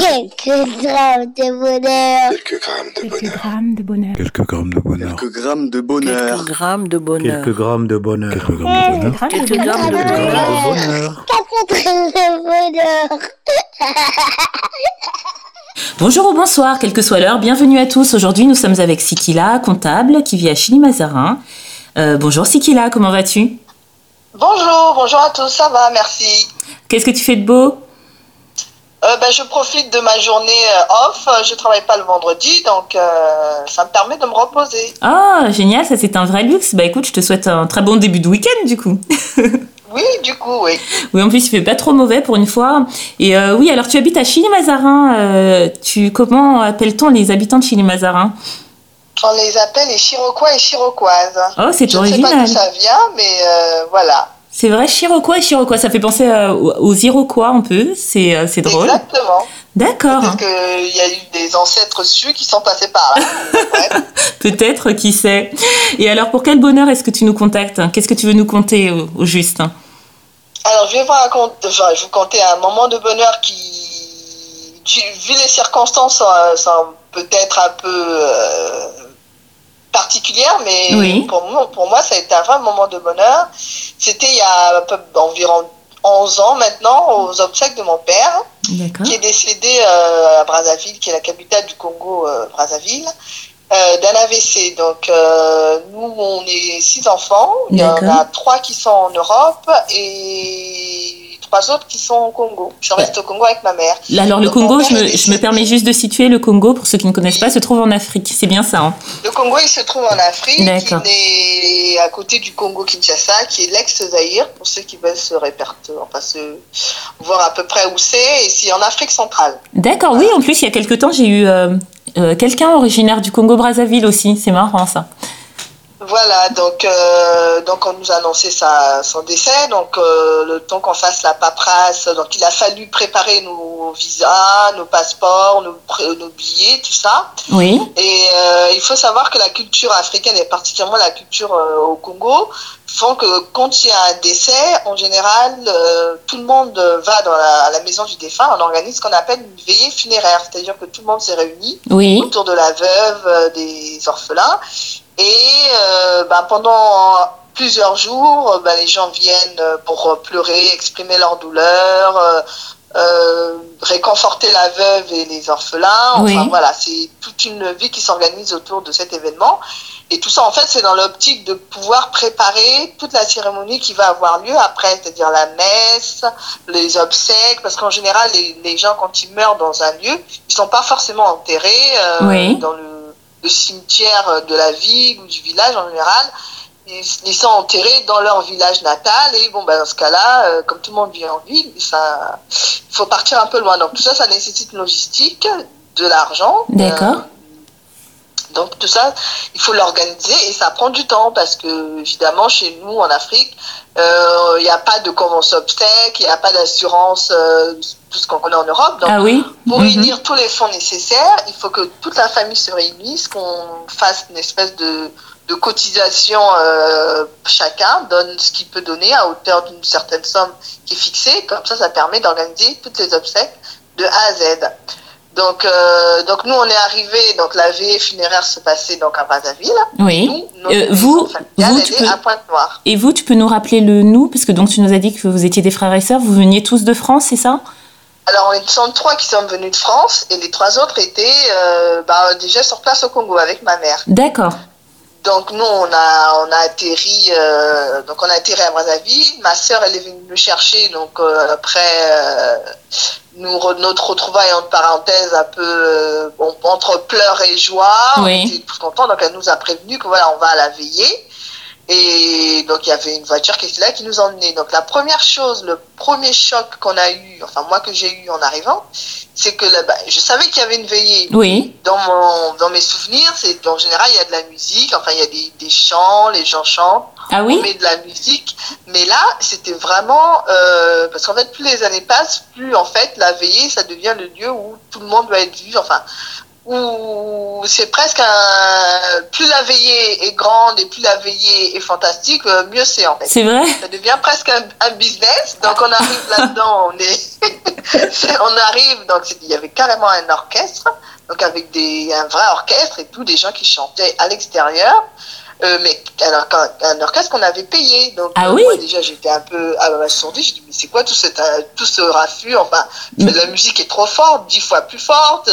Quelques grammes de bonheur. Quelques grammes de Quelques bonheur. grammes de bonheur. Quelques grammes de bonheur. Quelques grammes de bonheur. Quelques grammes de bonheur. Quelques grammes de bonheur. Quelques grammes de bonheur. Quelques grammes de Quelques bonheur. Quatre grammes de bonheur. Bonjour ou bonsoir, quelle que soit l'heure, bienvenue à tous. Aujourd'hui, nous sommes avec Sikila, comptable, qui vit à Chili-Mazarin. Euh, bonjour Sikila, comment vas-tu Bonjour, bonjour à tous, ça va, merci. Qu'est-ce que tu fais de beau Euh, ben, je profite de ma journée euh, off, je travaille pas le vendredi, donc euh, ça me permet de me reposer. Ah, génial, ça c'est un vrai luxe. Bah écoute, je te souhaite un très bon début de week-end du coup. Oui, du coup, oui. oui, en plus, il fait pas trop mauvais pour une fois. Et euh, oui, alors tu habites à Chili-Mazarin. tu, comment appelle-t-on les habitants de Chili-Mazarin? On les appelle les Chiroquois et Chiroquoises. Oh, c'est je ne sais pas original. d'où ça vient, mais voilà. C'est vrai, Chiroquois et Chiroquois, ça fait penser euh, aux Iroquois un peu. C'est euh, c'est drôle. Exactement. D'accord. Peut-être qu'il y a eu des ancêtres sus qui sont passés par là. Ouais. Peut-être, qui sait. Et alors, pour quel bonheur est-ce que tu nous contactes? Qu'est-ce que tu veux nous conter au, au juste? Alors, je vais vous raconter, enfin, je vais vous conter un moment de bonheur qui, vu les circonstances, sont, sont peut-être un peu euh, particulières, mais Oui. pour, moi, pour moi, ça a été un vrai moment de bonheur. C'était il y a peu- environ 11 ans maintenant, aux obsèques de mon père, qui est décédé euh, à Brazzaville, qui est la capitale du Congo, euh, Brazzaville. euh, d'un AVC. Donc, nous, on est six enfants. Il y en a trois qui sont en Europe et trois autres qui sont au Congo. Je reste au Congo avec ma mère. Là, alors, le Donc, Congo, je me, je me permets juste de situer le Congo, pour ceux qui ne connaissent pas, se trouve en Afrique. C'est bien ça. hein Le Congo, il se trouve en Afrique. D'accord. Il est à côté du Congo-Kinshasa, qui est l'ex-Zaïre, pour ceux qui veulent se répertorier, enfin, se voir à peu près où c'est. Et c'est en Afrique centrale. D'accord, oui, en plus, il y a quelque temps, j'ai eu euh, euh, quelqu'un originaire du Congo-Brazzaville aussi. C'est marrant, ça. Voilà, donc, euh, donc on nous a annoncé sa, son décès, donc euh, le temps qu'on fasse la paperasse, donc il a fallu préparer nos visas, nos passeports, nos, billets, tout ça. Oui. Et euh, il faut savoir que la culture africaine, et particulièrement la culture euh, au Congo, font que quand il y a un décès, en général, euh, tout le monde va dans la, à la maison du défunt, on organise ce qu'on appelle une veillée funéraire, c'est-à-dire que tout le monde s'est réuni Oui. autour de la veuve, euh, des orphelins. Et euh, ben, pendant plusieurs jours, ben, les gens viennent euh, pour pleurer, exprimer leur douleur, euh, euh, réconforter la veuve et les orphelins. Enfin Oui. voilà, c'est toute une vie qui s'organise autour de cet événement. Et tout ça, en fait, c'est dans l'optique de pouvoir préparer toute la cérémonie qui va avoir lieu après, c'est-à-dire la messe, les obsèques, parce qu'en général, les, les gens, quand ils meurent dans un lieu, ils sont pas forcément enterrés euh, Oui. dans le, cimetière de la ville ou du village en général. Ils, ils sont enterrés dans leur village natal et bon, ben, dans ce cas-là, euh, comme tout le monde vit en ville, il faut partir un peu loin. Donc tout ça, ça nécessite une logistique, de l'argent. D'accord. Donc tout ça, il faut l'organiser et ça prend du temps parce que évidemment chez nous en Afrique, euh, il n'y a pas de convention obsèque, il n'y a pas d'assurance, euh, tout ce qu'on connaît en Europe. Donc Ah oui pour Mhm. réunir tous les fonds nécessaires, il faut que toute la famille se réunisse, qu'on fasse une espèce de, de cotisation euh, chacun, donne ce qu'il peut donner à hauteur d'une certaine somme qui est fixée. Comme ça, ça permet d'organiser toutes les obsèques de A à Z. Donc, euh, donc nous, on est arrivés, donc la veillée funéraire se passait donc à Brazzaville. Oui. Nous, Euh, vous- vous, elle tu est peux- à Pointe-Noire. Et vous, tu peux nous rappeler le nous Parce que donc tu nous as dit que vous étiez des frères et sœurs. Vous veniez tous de France, c'est ça? Alors, on sont trois qui sont venus de France et les trois autres étaient euh, bah, déjà sur place au Congo avec ma mère. D'accord. Donc nous on a on a atterri euh, donc on a atterri à Brazzaville. Ma sœur elle est venue nous chercher donc euh, après euh, nous re- notre retrouvaille entre parenthèses un peu bon, entre pleurs et joie. Oui. On était tous contents donc elle nous a prévenu que voilà on va à la veillée. Et donc il y avait une voiture qui était là qui nous emmenait. Donc la première chose, le premier choc qu'on a eu, enfin moi que j'ai eu en arrivant, c'est que là, bah, je savais qu'il y avait une veillée Oui. dans, mon, dans mes souvenirs, c'est en général, il y a de la musique, enfin, il y a des, des chants, les gens chantent, Ah on oui met de la musique. Mais là, c'était vraiment. euh, parce qu'en fait, plus les années passent, plus en fait, la veillée, ça devient le lieu où tout le monde doit être vu. Enfin, où c'est presque un. Plus la veillée est grande et plus la veillée est fantastique, euh, mieux c'est en fait. C'est vrai? Ça devient presque un, un business. Donc on arrive là-dedans, on est. on arrive, donc il y avait carrément un orchestre, donc avec des, un vrai orchestre et tout, des gens qui chantaient à l'extérieur. Euh, mais alors, un orchestre qu'on avait payé. Donc, Ah euh, oui moi, déjà, j'étais un peu abasourdie. Je dis, mais c'est quoi tout, cet, euh, tout ce raffut Enfin, Mm. la musique est trop forte, dix fois plus forte.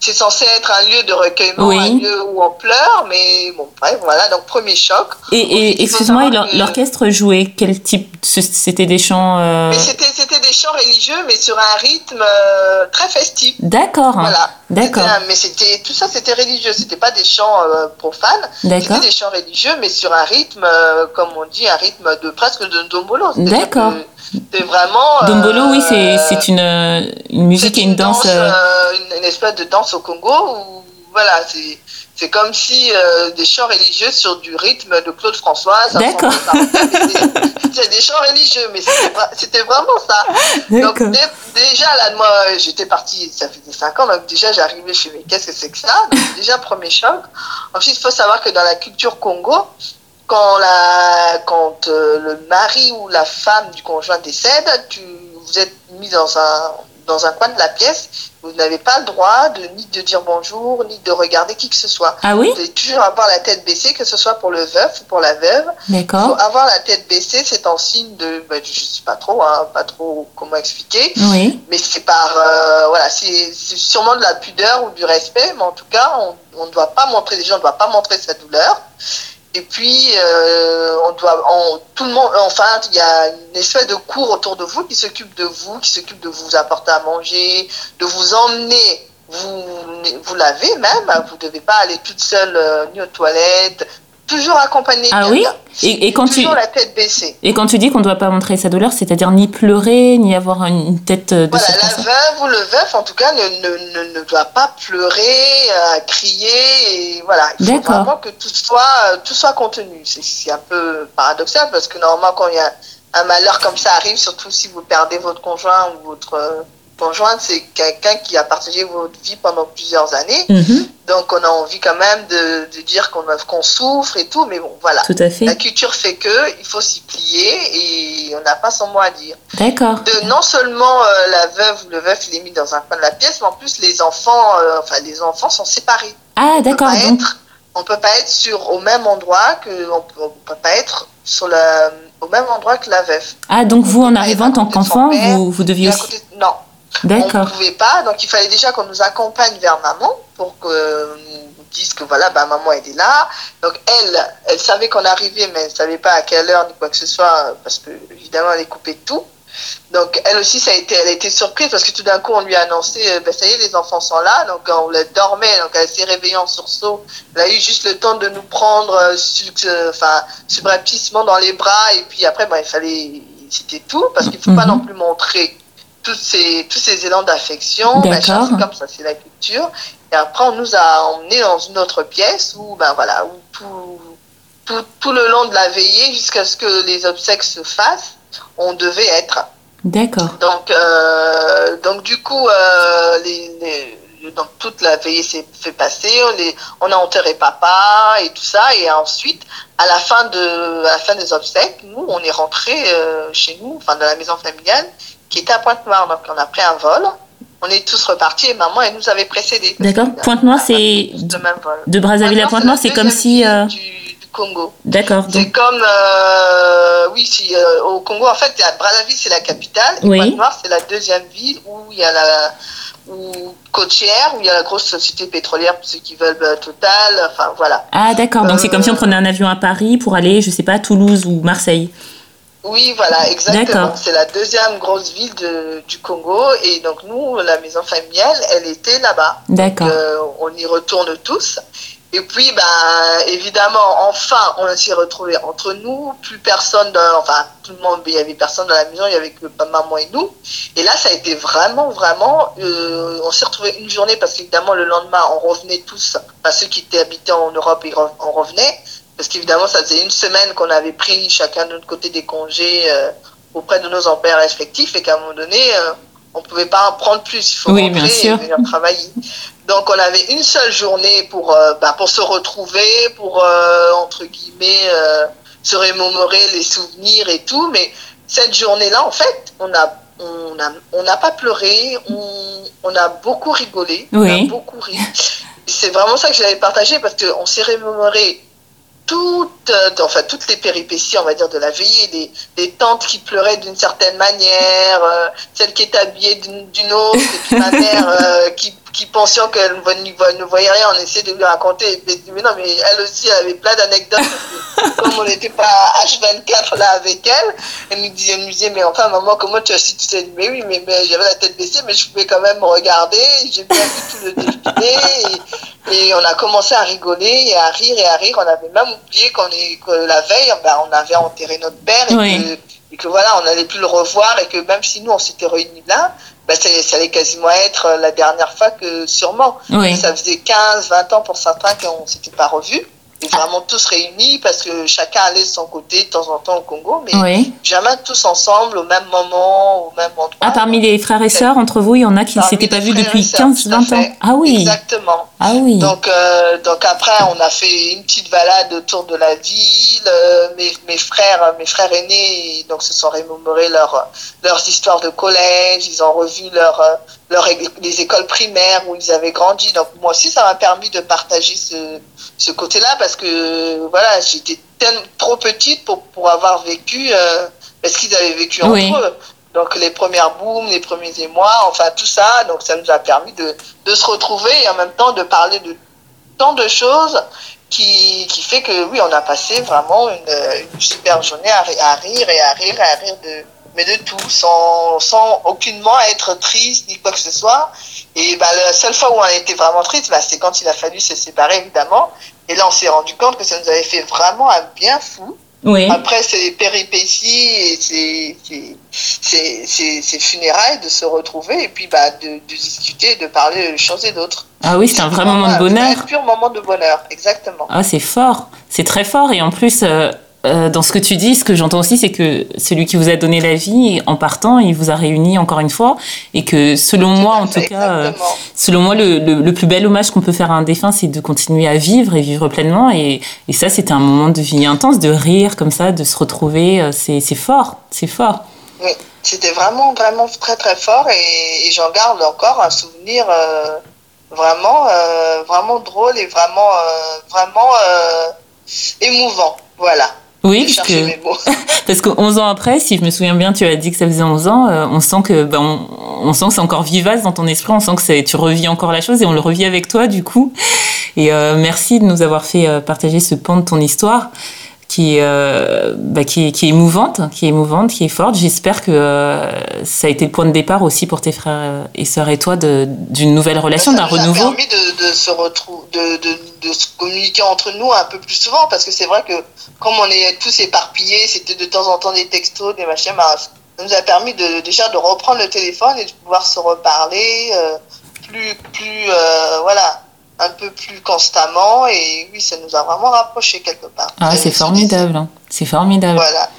C'est- censé être un lieu de recueillement, Oui. un lieu où on pleure. Mais bon, bref, voilà. Donc, premier choc. Et, et excuse-moi, l'orchestre jouait quel type? C'était des chants. euh, Mais c'était c'était des chants religieux, mais sur un rythme très festif. D'accord. Voilà. D'accord. Mais c'était tout ça, c'était religieux. C'était pas des chants euh, profanes. D'accord. C'était des chants religieux, mais sur un rythme, euh, comme on dit, un rythme de presque de dombolo. D'accord. C'est vraiment. euh, Dombolo, oui, c'est une, une musique et une danse. une, une espèce de danse au Congo où, voilà, c'est. C'est comme si euh, des chants religieux sur du rythme de Claude François. ça D'accord. C'est- des chants religieux, mais c'était vra- c'était vraiment ça. Donc déjà là, moi j'étais partie, ça faisait 5 ans, donc déjà j'arrivais chez mais qu'est-ce que c'est que ça? Donc, Déjà premier choc. Ensuite il faut savoir que dans la culture Congo, quand la quand euh, le mari ou la femme du conjoint décède, tu vous êtes mis dans un dans un coin de la pièce, vous n'avez pas le droit de ni de dire bonjour ni de regarder qui que ce soit. Ah oui Vous devez toujours avoir la tête baissée, que ce soit pour le veuf ou pour la veuve. D'accord. avoir la tête baissée, c'est en signe de, bah, je sais pas trop, hein, pas trop comment expliquer, Oui. mais c'est par, euh, voilà, c'est sûrement de la pudeur ou du respect, mais en tout cas, on ne doit pas montrer, les gens ne doivent pas montrer sa douleur. Et puis, euh, on doit, on- tout le monde, enfin, il y a une espèce de cour autour de vous qui s'occupe de vous, qui s'occupe de vous apporter à manger, de vous emmener, vous, laver même. Vous ne devez pas aller toute seule euh, ni aux toilettes, toujours accompagné Ah oui et, et quand tu toujours la tête baissée. et quand tu dis qu'on ne doit pas montrer sa douleur, c'est-à-dire ni pleurer, ni avoir une tête euh, de Voilà, la veuve ou le veuf, en tout cas, ne, ne, ne, ne doit pas pleurer, euh, crier, et voilà. Il faut vraiment que tout soit, euh, tout soit contenu. C'est- un peu paradoxal parce que normalement, quand il y a un malheur comme ça arrive, surtout si vous perdez votre conjoint ou votre euh, conjointe, c'est quelqu'un qui a partagé votre vie pendant plusieurs années. Mhm, Donc, on a envie quand même de, de dire qu'on souffre et tout, mais bon, voilà. tout à fait. La culture fait que il faut s'y plier et on n'a pas son mot à dire D'accord. non seulement euh, la veuve ou le veuf il est mis dans un coin de la pièce, mais en plus les enfants, euh, enfin les enfants sont séparés. Ah, d'accord. pas Donc, être, on peut pas être sur au même endroit que on peut, on peut pas être sur la au même endroit que la veuve. ah, donc vous, en arrivant en tant qu'enfant, vous, vous deviez aussi. côté- non, on D'accord. ne pouvait pas, donc il fallait déjà qu'on nous accompagne vers maman pour que nous dise que voilà, bah, maman elle est là. Donc elle, elle savait qu'on arrivait, mais elle savait pas à quelle heure ni quoi que ce soit, parce que évidemment elle est coupée de tout. Donc elle aussi, ça a été, elle a été surprise parce que tout d'un coup on lui a annoncé, euh, ben, ça y est, les enfants sont là. Donc on la dormait, donc elle s'est réveillée en sursaut. Elle a eu juste le temps de nous prendre, euh, euh, enfin, subrepticement dans les bras et puis après, ben, il fallait, c'était tout parce qu'il faut pas Mhm. non plus montrer tous ces, tous ces élans d'affection, D'accord. c'est comme ça, c'est la culture. Et après, on nous a emmenés dans une autre pièce où, ben voilà, où tout, tout, tout le long de la veillée, jusqu'à ce que les obsèques se fassent, on devait être. D'accord. Donc, euh, donc du coup, euh, les, les- donc toute la veillée s'est fait passer. On, les, on a enterré papa et tout ça. Et ensuite, à la fin de, à la fin des obsèques, nous, on est rentré euh, chez nous, enfin dans la maison familiale, qui était à Pointe-Noire. Donc, on a pris un vol. On est tous repartis et maman, elle nous avait précédés. D'accord. Pointe-Noire, c'est le même vol. de Brazzaville à Pointe-Noire, c'est comme si. euh, Du, du Congo. D'accord. C'est Donc, comme, euh, oui, si, euh, au Congo, en fait, Brazzaville, c'est la capitale. Et Oui. Pointe-Noire, c'est la deuxième ville où il y a la, où, côtière, où il y a la grosse société pétrolière, pour ceux qui veulent Total, enfin, voilà. ah, d'accord. Donc c'est comme si on prenait un avion à Paris pour aller, je sais pas, à Toulouse ou Marseille. Oui, voilà, exactement. C'est la deuxième grosse ville de, du Congo. Et donc, nous, la maison familiale, elle était là-bas. D'accord. Euh, on y retourne tous. Et puis, ben, évidemment, enfin, on s'est retrouvés entre nous. Plus personne, dans- enfin, tout le monde, il y avait personne dans la maison, il y avait que maman et nous. Et là, ça a été vraiment, vraiment, euh, on s'est retrouvés une journée parce qu'évidemment, le lendemain, on revenait tous, enfin, ceux qui étaient habités en Europe, on revenait. Parce qu'évidemment, ça faisait une semaine qu'on avait pris chacun de notre côté des congés euh, auprès de nos employeurs respectifs et qu'à un moment donné, euh, on pouvait pas en prendre plus. Il faut Oui, rentrer bien sûr. et travailler. Donc on avait une seule journée pour, euh, bah, pour se retrouver, pour entre guillemets se remémorer les souvenirs et tout. Mais cette journée-là, en fait, on a on a on n'a pas pleuré, on, on a beaucoup rigolé, on a beaucoup ri. C'est vraiment ça que j'avais partagé parce qu'on s'est remémoré toutes, euh, enfin, toutes les péripéties, on va dire, de la veillée, les, les tantes qui pleuraient d'une certaine manière, euh, celle qui était habillée d'une d'une autre, et puis euh, qui, qui pensionnant qu'elle ne voyait- rien, on essayait de lui raconter, et puis, mais non, mais elle aussi, elle avait plein d'anecdotes, comme on n'était pas H24 là avec elle, elle nous disait, elle nous disait mais enfin, maman, comment tu as su tout ça Mais oui, mais, mais j'avais la tête baissée, mais je pouvais quand même regarder, j'ai bien vu tout le défilé, et, et on a commencé à rigoler et à rire et à rire. On avait même oublié qu'on est, que la veille, ben, on avait enterré notre père et, Oui. que, et que voilà, on n'allait plus le revoir et que même si nous on s'était réunis là, ben, ça, ça allait quasiment être la dernière fois que sûrement. Oui. Ça faisait 15, 20 ans pour certains qu'on ne s'était pas revus. Vraiment tous réunis parce que chacun allait de son côté de temps en temps au Congo, mais Oui. jamais tous ensemble au même moment, au même endroit. Ah, parmi les frères et sœurs, entre vous, il y en a qui ne s'étaient pas vus depuis et sœurs, tout à 15-20 ans. Ah oui. Exactement. Ah oui. Donc, euh, donc après, on a fait une petite balade autour de la ville. Euh, mes, mes frères, mes frères aînés, donc se sont remémorés leur, leurs histoires de collège. Ils ont revu leur, leur, les écoles primaires où ils avaient grandi. Donc moi aussi, ça m'a permis de partager ce, ce côté-là parce que voilà, j'étais tellement trop petite pour, pour avoir vécu euh, ce qu'ils avaient vécu entre Oui. eux. Donc les premières booms, les premiers émois, enfin tout ça. Donc ça nous a permis de, de se retrouver et en même temps de parler de tant de choses qui, qui fait que oui, on a passé vraiment une, une super journée à, à rire et à rire et à rire de, mais de tout, sans, sans aucunement être triste ni quoi que ce soit. Et bah, la seule fois où on a été vraiment triste, bah, c'est quand il a fallu se séparer, évidemment. Et là, on s'est rendu compte que ça nous avait fait vraiment un bien fou. Oui. Après, c'est les péripéties et c'est- c'est- c'est c'est- c'est funérailles de se retrouver et puis bah, de, de discuter, de parler de choses et d'autres. Ah oui, c'était un vrai moment de Un bonheur. pur moment de bonheur, exactement. Ah, c'est fort. C'est très fort. Et en plus, euh, euh, dans ce que tu dis, ce que j'entends aussi, c'est que celui qui vous a donné la vie, en partant, il vous a réunis encore une fois. Et que selon moi, en tout cas, euh, selon moi, le, le- le plus bel hommage qu'on peut faire à un défunt, c'est de continuer à vivre et vivre pleinement. Et, et ça, c'était un moment de vie intense, de rire comme ça, de se retrouver. euh, C'est c'est fort. C'est fort. Oui, c'était vraiment, vraiment très, très fort et, et j'en garde encore un souvenir euh, vraiment, vraiment drôle et vraiment, vraiment émouvant. Voilà. Oui, parce que, mes mots. parce que 11 ans après, si je me souviens bien, tu as dit que ça faisait 11 ans, euh, on sent que ben, on, on sent que c'est encore vivace dans ton esprit, on sent que tu revis encore la chose et on le revit avec toi du coup. Et euh, merci de nous avoir fait euh, partager ce pan de ton histoire qui, est, euh, bah, qui, est, qui est émouvante, qui est émouvante, qui est forte. J'espère que euh, ça a été le point de départ aussi pour tes frères et sœurs et toi d'une nouvelle relation, ça d'un nous a renouveau. permis de, de se retrouver, de, de, de se communiquer entre nous un peu plus souvent parce que c'est vrai que comme on est tous éparpillés, c'était de temps en temps des textos, des machins, bah, ça nous a permis de, déjà de reprendre le téléphone et de pouvoir se reparler euh, plus, plus, euh, voilà, un peu plus constamment et oui, ça nous a vraiment rapprochés quelque part. Ah, c'est formidable, hein. c'est formidable. Voilà.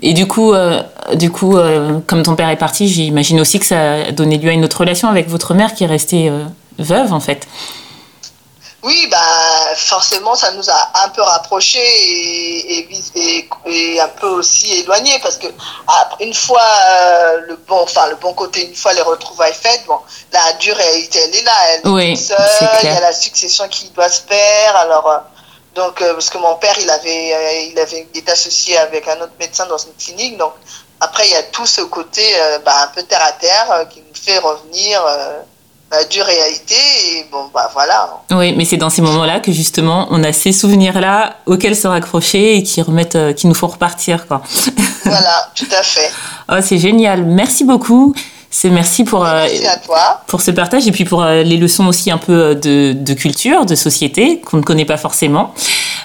Et du coup, euh, du coup euh, comme ton père est parti, j'imagine aussi que ça a donné lieu à une autre relation avec votre mère qui est restée euh, veuve en fait. Oui, bah, forcément, ça nous a un peu rapprochés et, et, et, et un peu aussi éloignés parce que après, une fois euh, le bon, enfin le bon côté, une fois les retrouvailles faites, bon, la dure réalité, elle est là, elle est Oui, seule, il y a la succession qui doit se faire, alors. euh, donc, euh, parce que mon père, il avait, euh, il avait, il est associé avec un autre médecin dans une clinique. Donc, après, il y a tout ce côté euh, bah, un peu terre à terre euh, qui nous fait revenir euh, la dure réalité. Et bon, bah voilà. Oui, mais c'est dans ces moments-là que justement on a ces souvenirs-là auxquels se raccrocher et qui remettent, euh, qui nous font repartir quoi. Voilà, tout à fait. Oh, c'est génial, merci beaucoup. C'est merci pour euh, à toi. pour ce partage et puis pour euh, les leçons aussi un peu euh, de, de culture, de société qu'on ne connaît pas forcément,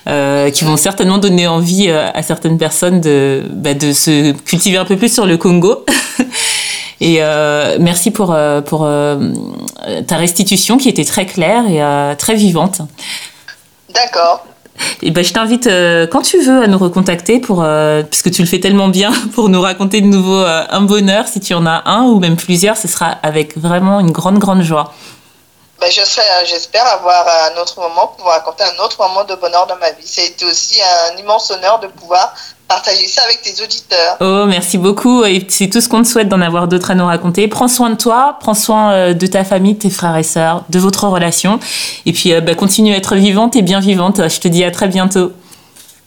euh, qui vont certainement donner envie euh, à certaines personnes de, bah, de se cultiver un peu plus sur le Congo. et euh, merci pour, euh, pour euh, ta restitution qui était très claire et très vivante. D'accord. Et ben, je t'invite euh, quand tu veux à nous recontacter pour, euh, puisque tu le fais tellement bien, pour nous raconter de nouveau euh, un bonheur. Si tu en as un ou même plusieurs, ce sera avec vraiment une grande, grande joie. Ben, je serai, j'espère avoir un autre moment pour vous raconter un autre moment de bonheur dans ma vie. Été aussi un immense honneur de pouvoir partager ça avec tes auditeurs. Oh, merci beaucoup. Et c'est tout ce qu'on te souhaite d'en avoir d'autres à nous raconter. Prends soin de toi, prends soin euh, de ta famille, de tes frères et sœurs, de votre relation. Et puis, euh, bah, continue à être vivante et bien vivante. Je te dis à très bientôt.